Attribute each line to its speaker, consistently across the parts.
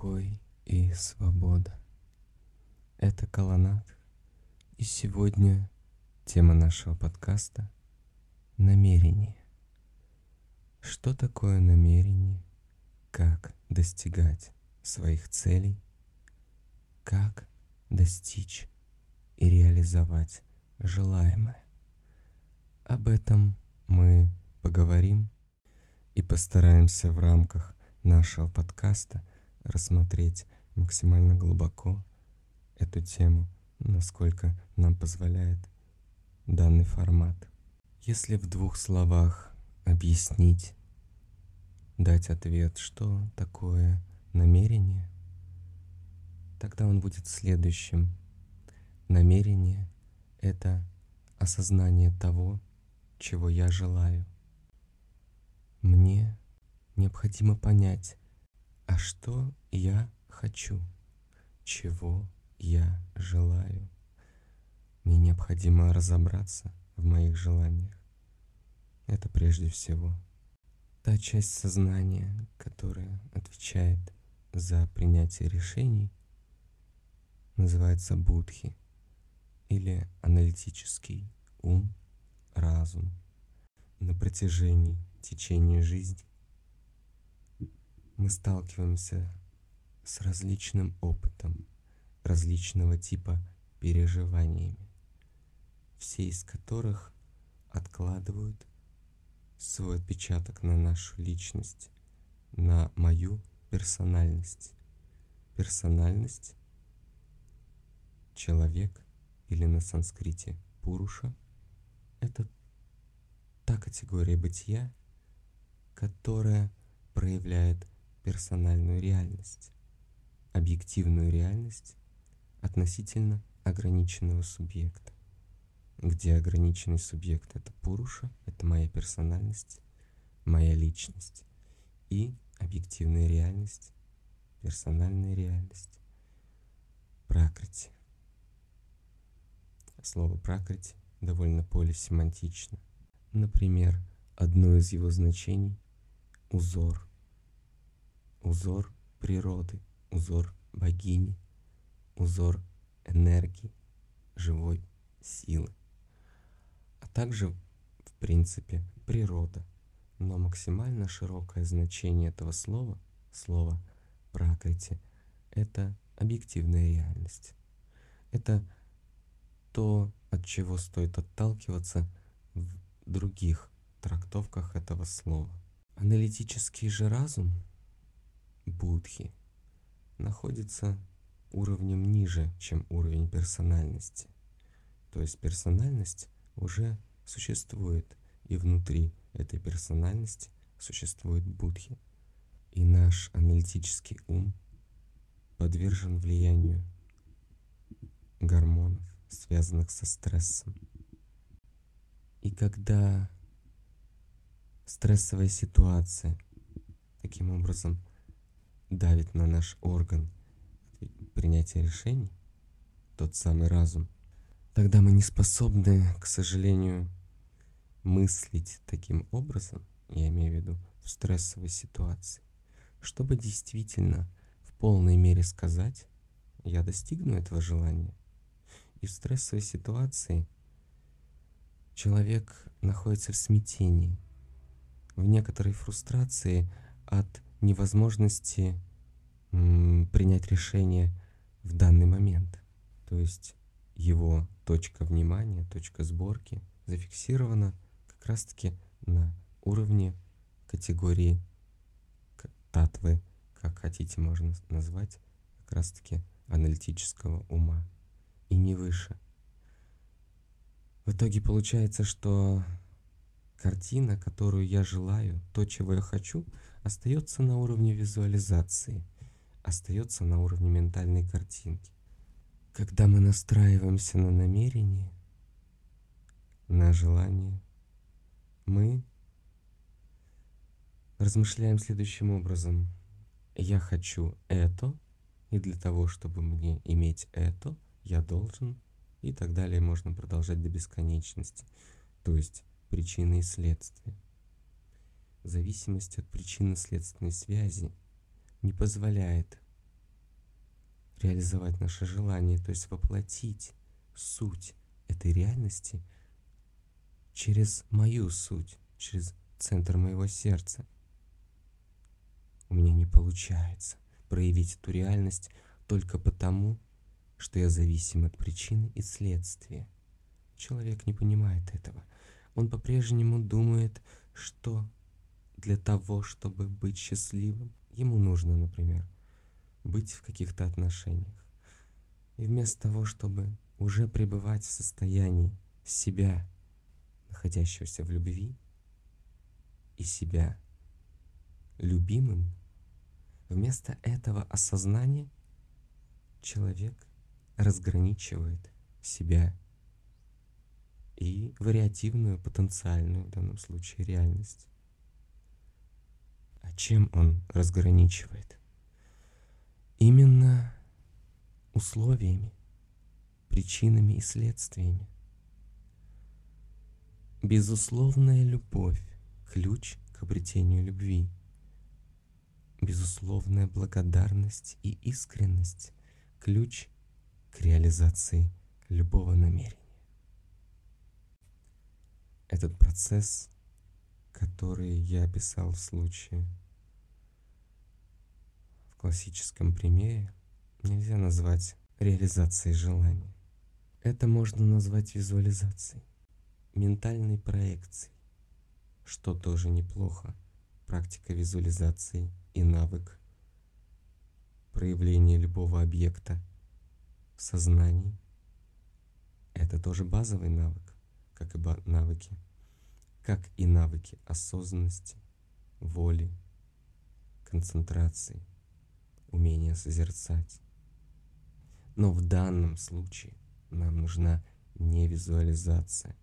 Speaker 1: покой и свобода. Это колоннад. И сегодня тема нашего подкаста — намерение. Что такое намерение? Как достигать своих целей? Как достичь и реализовать желаемое? Об этом мы поговорим и постараемся в рамках нашего подкаста рассмотреть максимально глубоко эту тему, насколько нам позволяет данный формат. Если в двух словах объяснить, дать ответ, что такое намерение, тогда он будет следующим. Намерение — это осознание того, чего я желаю. Мне необходимо понять, а что я хочу, чего я желаю. Мне необходимо разобраться в моих желаниях. Это прежде всего та часть сознания, которая отвечает за принятие решений, называется будхи или аналитический ум, разум. На протяжении течения жизни мы сталкиваемся с различным опытом, различного типа переживаниями, все из которых откладывают свой отпечаток на нашу личность, на мою персональность. Персональность — человек или на санскрите Пуруша — это та категория бытия, которая проявляет персональную реальность, объективную реальность относительно ограниченного субъекта, где ограниченный субъект — это Пуруша, это моя персональность, моя личность, и объективная реальность, персональная реальность, пракрити. Слово пракрити довольно полисемантично. Например, одно из его значений — узор — узор природы, узор богини, узор энергии, живой силы. А также, в принципе, природа. Но максимально широкое значение этого слова, слова пракрити, это объективная реальность. Это то, от чего стоит отталкиваться в других трактовках этого слова. Аналитический же разум будхи находится уровнем ниже, чем уровень персональности. То есть персональность уже существует, и внутри этой персональности существует будхи. И наш аналитический ум подвержен влиянию гормонов, связанных со стрессом. И когда стрессовая ситуация таким образом давит на наш орган принятия решений, тот самый разум, тогда мы не способны, к сожалению, мыслить таким образом, я имею в виду в стрессовой ситуации, чтобы действительно в полной мере сказать, я достигну этого желания. И в стрессовой ситуации человек находится в смятении, в некоторой фрустрации от невозможности принять решение в данный момент. То есть его точка внимания, точка сборки зафиксирована как раз-таки на уровне категории татвы, как хотите можно назвать, как раз-таки аналитического ума, и не выше. В итоге получается, что картина, которую я желаю, то, чего я хочу, остается на уровне визуализации, остается на уровне ментальной картинки. Когда мы настраиваемся на намерение, на желание, мы размышляем следующим образом. Я хочу это, и для того, чтобы мне иметь это, я должен, и так далее можно продолжать до бесконечности. То есть причины и следствия зависимость от причинно-следственной связи не позволяет реализовать наше желание, то есть воплотить суть этой реальности через мою суть, через центр моего сердца. У меня не получается проявить эту реальность только потому, что я зависим от причины и следствия. Человек не понимает этого. Он по-прежнему думает, что для того, чтобы быть счастливым, ему нужно, например, быть в каких-то отношениях. И вместо того, чтобы уже пребывать в состоянии себя, находящегося в любви, и себя любимым, вместо этого осознания человек разграничивает себя и вариативную, потенциальную в данном случае реальность. А чем он разграничивает? Именно условиями, причинами и следствиями. Безусловная любовь – ключ к обретению любви. Безусловная благодарность и искренность – ключ к реализации любого намерения. Этот процесс, который я описал в случае в классическом примере, нельзя назвать реализацией желания. Это можно назвать визуализацией, ментальной проекцией, что тоже неплохо. Практика визуализации и навык проявления любого объекта в сознании – это тоже базовый навык, как и навыки, как и навыки осознанности, воли, концентрации, умения созерцать. Но в данном случае нам нужна не визуализация,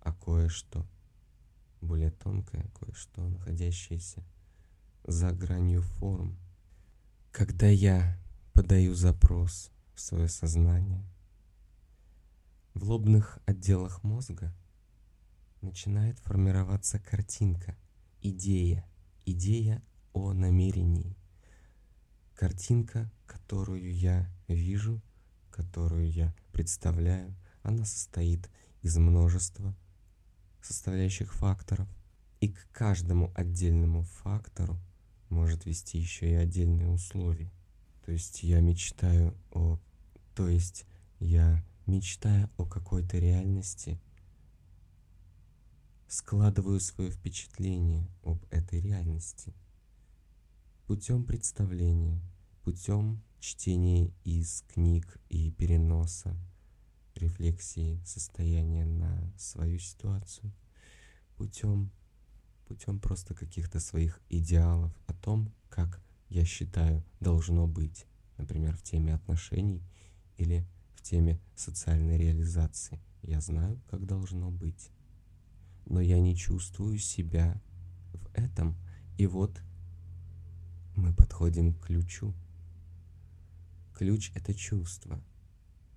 Speaker 1: а кое-что более тонкое, кое-что находящееся за гранью форм. Когда я подаю запрос в свое сознание, в лобных отделах мозга начинает формироваться картинка, идея, идея о намерении. Картинка, которую я вижу, которую я представляю, она состоит из множества составляющих факторов. И к каждому отдельному фактору может вести еще и отдельные условия. То есть я мечтаю о... То есть я, мечтая о какой-то реальности, складываю свое впечатление об этой реальности путем представления, путем чтения из книг и переноса рефлексии состояния на свою ситуацию путем путем просто каких-то своих идеалов о том, как я считаю должно быть, например, в теме отношений или в теме социальной реализации. Я знаю, как должно быть, но я не чувствую себя в этом. И вот мы подходим к ключу. Ключ — это чувство.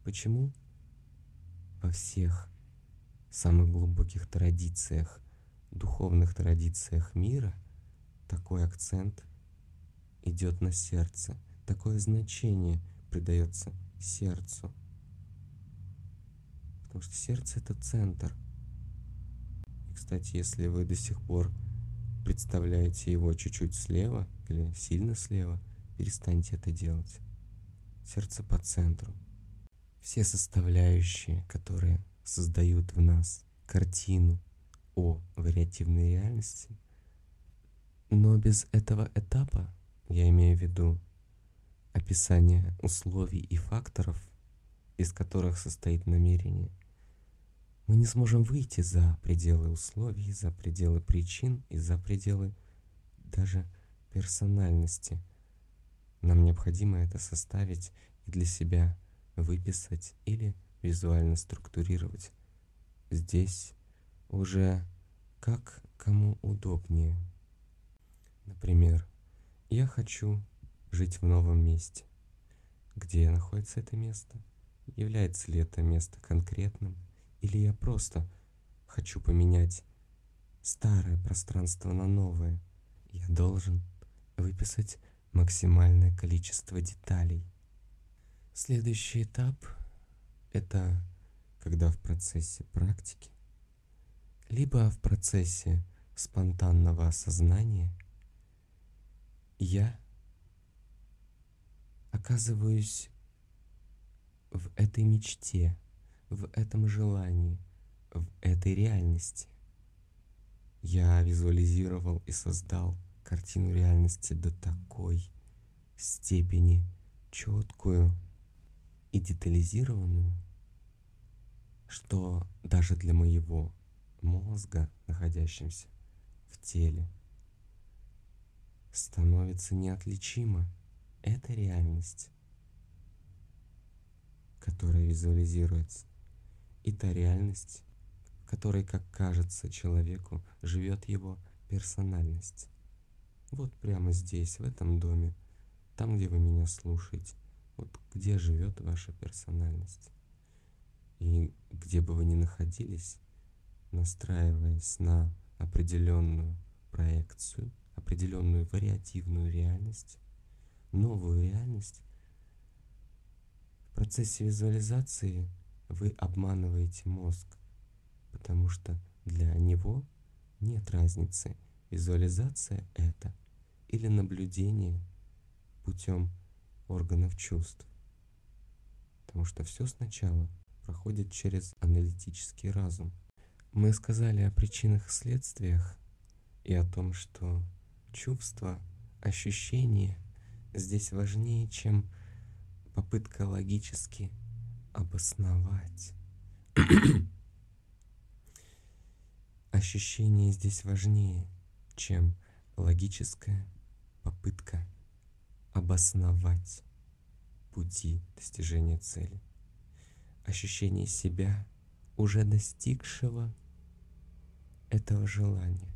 Speaker 1: Почему? Во всех самых глубоких традициях духовных традициях мира такой акцент идет на сердце, такое значение придается сердцу. Потому что сердце это центр. Кстати, если вы до сих пор представляете его чуть-чуть слева или сильно слева, перестаньте это делать. Сердце по центру. Все составляющие, которые создают в нас картину о вариативной реальности. Но без этого этапа, я имею в виду описание условий и факторов, из которых состоит намерение, мы не сможем выйти за пределы условий, за пределы причин и за пределы даже персональности. Нам необходимо это составить и для себя выписать или визуально структурировать. Здесь уже как кому удобнее. Например, я хочу жить в новом месте. Где находится это место? Является ли это место конкретным? Или я просто хочу поменять старое пространство на новое? Я должен выписать максимальное количество деталей. Следующий этап – это когда в процессе практики, либо в процессе спонтанного осознания я оказываюсь в этой мечте, в этом желании, в этой реальности. Я визуализировал и создал картину реальности до такой степени четкую и детализированную, что даже для моего мозга, находящимся в теле, становится неотличима эта реальность, которая визуализируется, и та реальность, в которой, как кажется человеку, живет его персональность. Вот прямо здесь, в этом доме, там, где вы меня слушаете, вот где живет ваша персональность. И где бы вы ни находились, настраиваясь на определенную проекцию, определенную вариативную реальность, новую реальность, в процессе визуализации вы обманываете мозг, потому что для него нет разницы, визуализация это или наблюдение путем органов чувств. Потому что все сначала проходит через аналитический разум. Мы сказали о причинах и следствиях и о том, что чувства, ощущения здесь важнее, чем попытка логически обосновать. Ощущение здесь важнее, чем логическая попытка обосновать пути достижения цели. Ощущение себя, уже достигшего этого желания.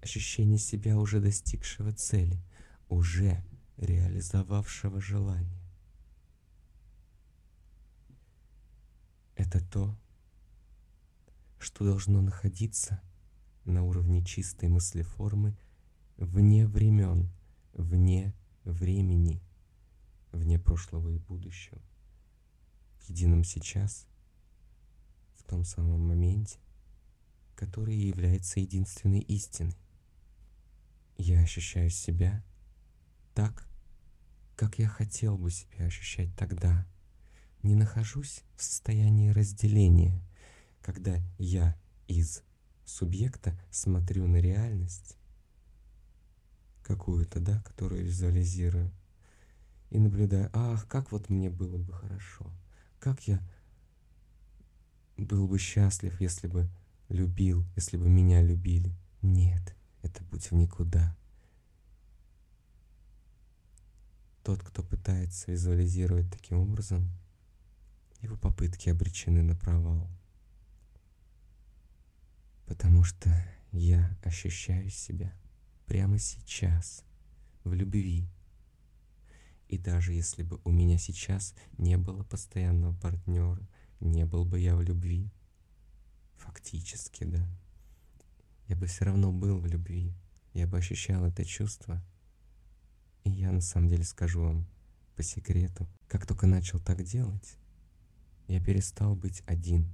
Speaker 1: Ощущение себя, уже достигшего цели, уже реализовавшего желание. Это то, что должно находиться на уровне чистой мыслеформы вне времен, вне времени, вне прошлого и будущего, в едином сейчас, в том самом моменте, который является единственной истиной. Я ощущаю себя так, как я хотел бы себя ощущать тогда. Не нахожусь в состоянии разделения, когда я из субъекта смотрю на реальность, какую-то, да, которую визуализирую, и наблюдаю, ах, как вот мне было бы хорошо, как я был бы счастлив, если бы любил, если бы меня любили. Нет, это путь в никуда. Тот, кто пытается визуализировать таким образом, его попытки обречены на провал. Потому что я ощущаю себя прямо сейчас в любви. И даже если бы у меня сейчас не было постоянного партнера, не был бы я в любви, фактически, да, я бы все равно был в любви, я бы ощущал это чувство – и я на самом деле скажу вам по секрету, как только начал так делать, я перестал быть один.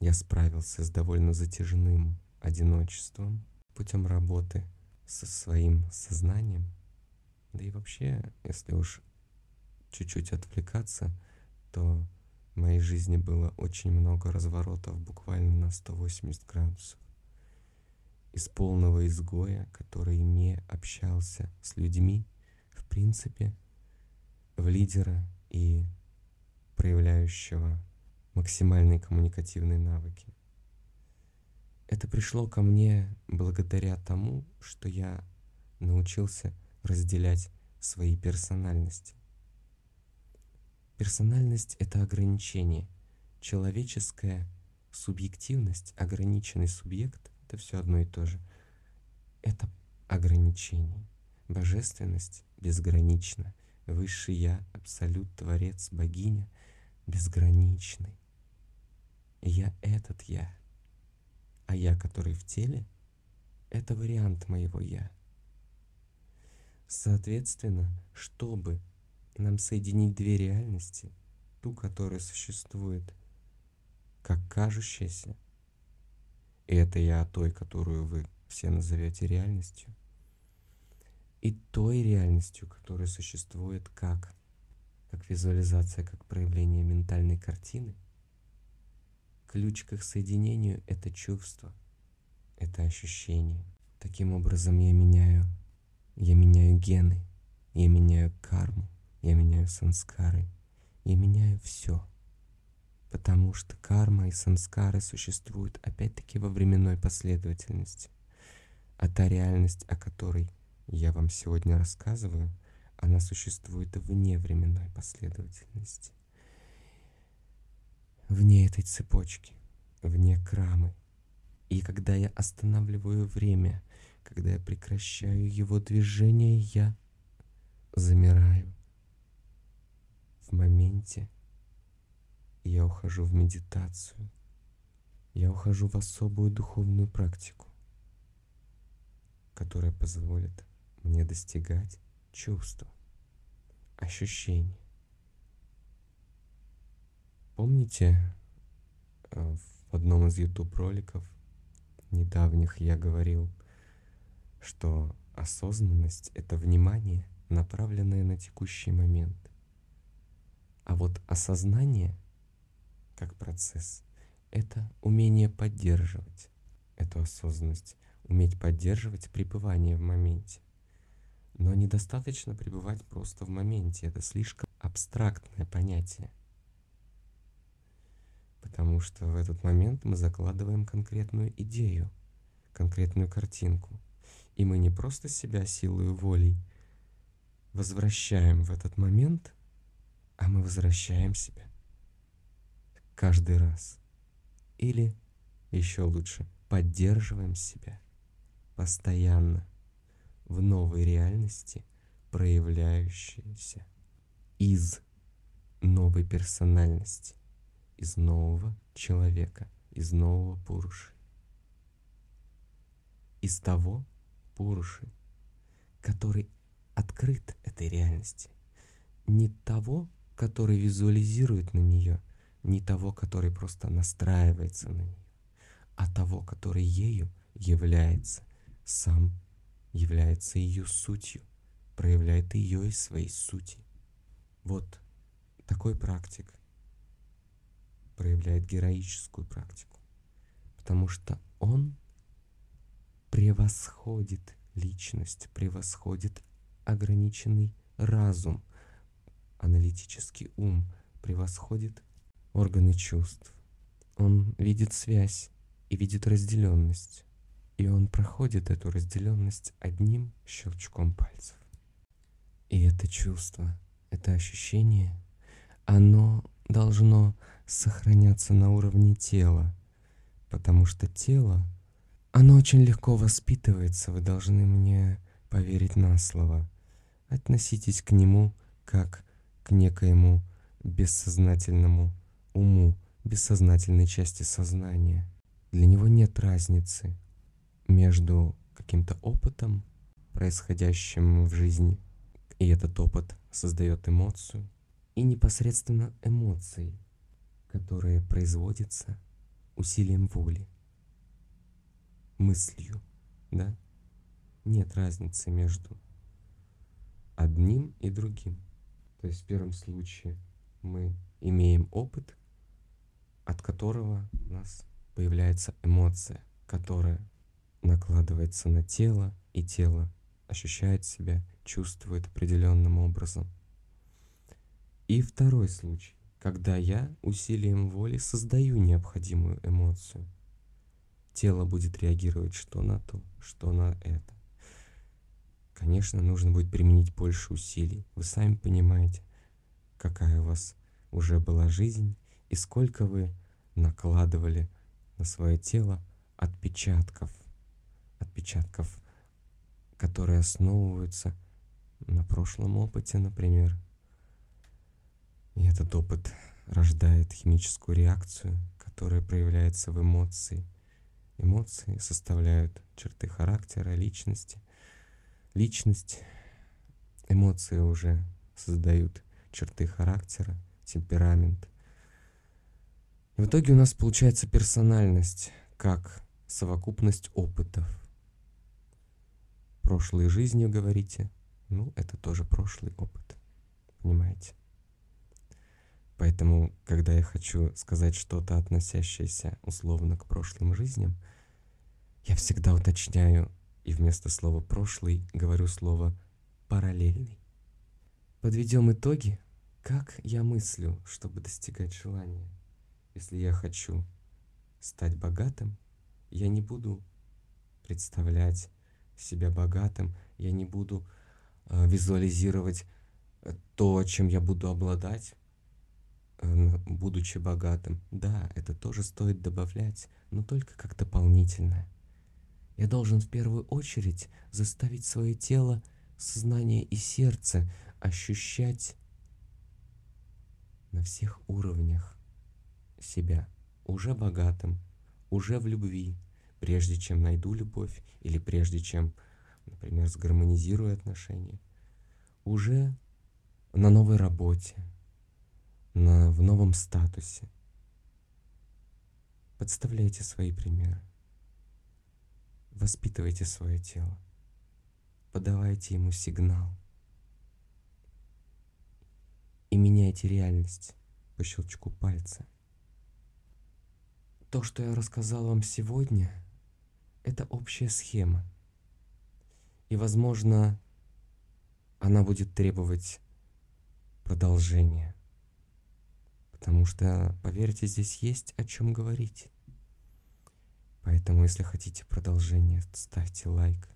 Speaker 1: Я справился с довольно затяжным одиночеством путем работы со своим сознанием. Да и вообще, если уж чуть-чуть отвлекаться, то в моей жизни было очень много разворотов буквально на 180 градусов. Из полного изгоя, который не общался с людьми, принципе, в лидера и проявляющего максимальные коммуникативные навыки. Это пришло ко мне благодаря тому, что я научился разделять свои персональности. Персональность — это ограничение. Человеческая субъективность, ограниченный субъект — это все одно и то же. Это ограничение. Божественность безгранична. Высший Я, Абсолют, Творец, Богиня безграничный. Я этот Я. А Я, который в теле, это вариант моего Я. Соответственно, чтобы нам соединить две реальности, ту, которая существует как кажущаяся, и это я о той, которую вы все назовете реальностью, и той реальностью, которая существует как, как визуализация, как проявление ментальной картины, ключ к их соединению — это чувство, это ощущение. Таким образом я меняю, я меняю гены, я меняю карму, я меняю санскары, я меняю все. Потому что карма и санскары существуют опять-таки во временной последовательности. А та реальность, о которой я вам сегодня рассказываю, она существует вне временной последовательности. Вне этой цепочки, вне крамы. И когда я останавливаю время, когда я прекращаю его движение, я замираю в моменте, я ухожу в медитацию, я ухожу в особую духовную практику, которая позволит мне достигать чувства, ощущений. Помните, э, в одном из YouTube роликов недавних я говорил, что осознанность — это внимание, направленное на текущий момент. А вот осознание как процесс — это умение поддерживать эту осознанность, уметь поддерживать пребывание в моменте. Но недостаточно пребывать просто в моменте, это слишком абстрактное понятие. Потому что в этот момент мы закладываем конкретную идею, конкретную картинку. И мы не просто себя силой волей возвращаем в этот момент, а мы возвращаем себя каждый раз. Или, еще лучше, поддерживаем себя постоянно в новой реальности, проявляющейся из новой персональности, из нового человека, из нового Пуруши. Из того Пуруши, который открыт этой реальности. Не того, который визуализирует на нее, не того, который просто настраивается на нее, а того, который ею является сам является ее сутью, проявляет ее из своей сути. Вот такой практик проявляет героическую практику, потому что он превосходит личность, превосходит ограниченный разум, аналитический ум, превосходит органы чувств. Он видит связь и видит разделенность. И он проходит эту разделенность одним щелчком пальцев. И это чувство, это ощущение, оно должно сохраняться на уровне тела, потому что тело, оно очень легко воспитывается, вы должны мне поверить на слово. Относитесь к нему как к некоему бессознательному уму, бессознательной части сознания. Для него нет разницы, между каким-то опытом, происходящим в жизни, и этот опыт создает эмоцию, и непосредственно эмоцией, которая производится усилием воли, мыслью, да? Нет разницы между одним и другим. То есть в первом случае мы имеем опыт, от которого у нас появляется эмоция, которая накладывается на тело, и тело ощущает себя, чувствует определенным образом. И второй случай, когда я усилием воли создаю необходимую эмоцию. Тело будет реагировать что на то, что на это. Конечно, нужно будет применить больше усилий. Вы сами понимаете, какая у вас уже была жизнь и сколько вы накладывали на свое тело отпечатков – отпечатков, которые основываются на прошлом опыте, например. И этот опыт рождает химическую реакцию, которая проявляется в эмоции. Эмоции составляют черты характера, личности. Личность, эмоции уже создают черты характера, темперамент. И в итоге у нас получается персональность, как совокупность опытов. Прошлой жизнью говорите, ну, это тоже прошлый опыт, понимаете? Поэтому, когда я хочу сказать что-то, относящееся условно к прошлым жизням, я всегда уточняю и вместо слова «прошлый» говорю слово «параллельный». Подведем итоги. Как я мыслю, чтобы достигать желания? Если я хочу стать богатым, я не буду представлять себя богатым, я не буду э, визуализировать э, то, чем я буду обладать, э, будучи богатым. Да, это тоже стоит добавлять, но только как дополнительное. Я должен в первую очередь заставить свое тело, сознание и сердце ощущать на всех уровнях себя уже богатым, уже в любви, прежде чем найду любовь или прежде чем, например, сгармонизирую отношения, уже на новой работе, на, в новом статусе. Подставляйте свои примеры. Воспитывайте свое тело. Подавайте ему сигнал. И меняйте реальность по щелчку пальца. То, что я рассказал вам сегодня, это общая схема. И, возможно, она будет требовать продолжения. Потому что, поверьте, здесь есть о чем говорить. Поэтому, если хотите продолжение, ставьте лайк,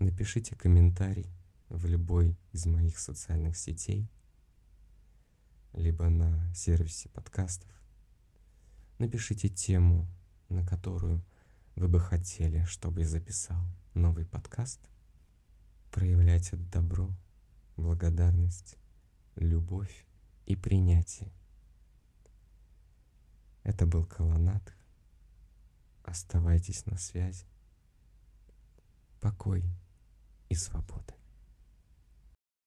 Speaker 1: напишите комментарий в любой из моих социальных сетей, либо на сервисе подкастов. Напишите тему, на которую вы бы хотели, чтобы я записал новый подкаст. Проявляйте добро, благодарность, любовь и принятие. Это был Колонат. Оставайтесь на связи. Покой и свобода.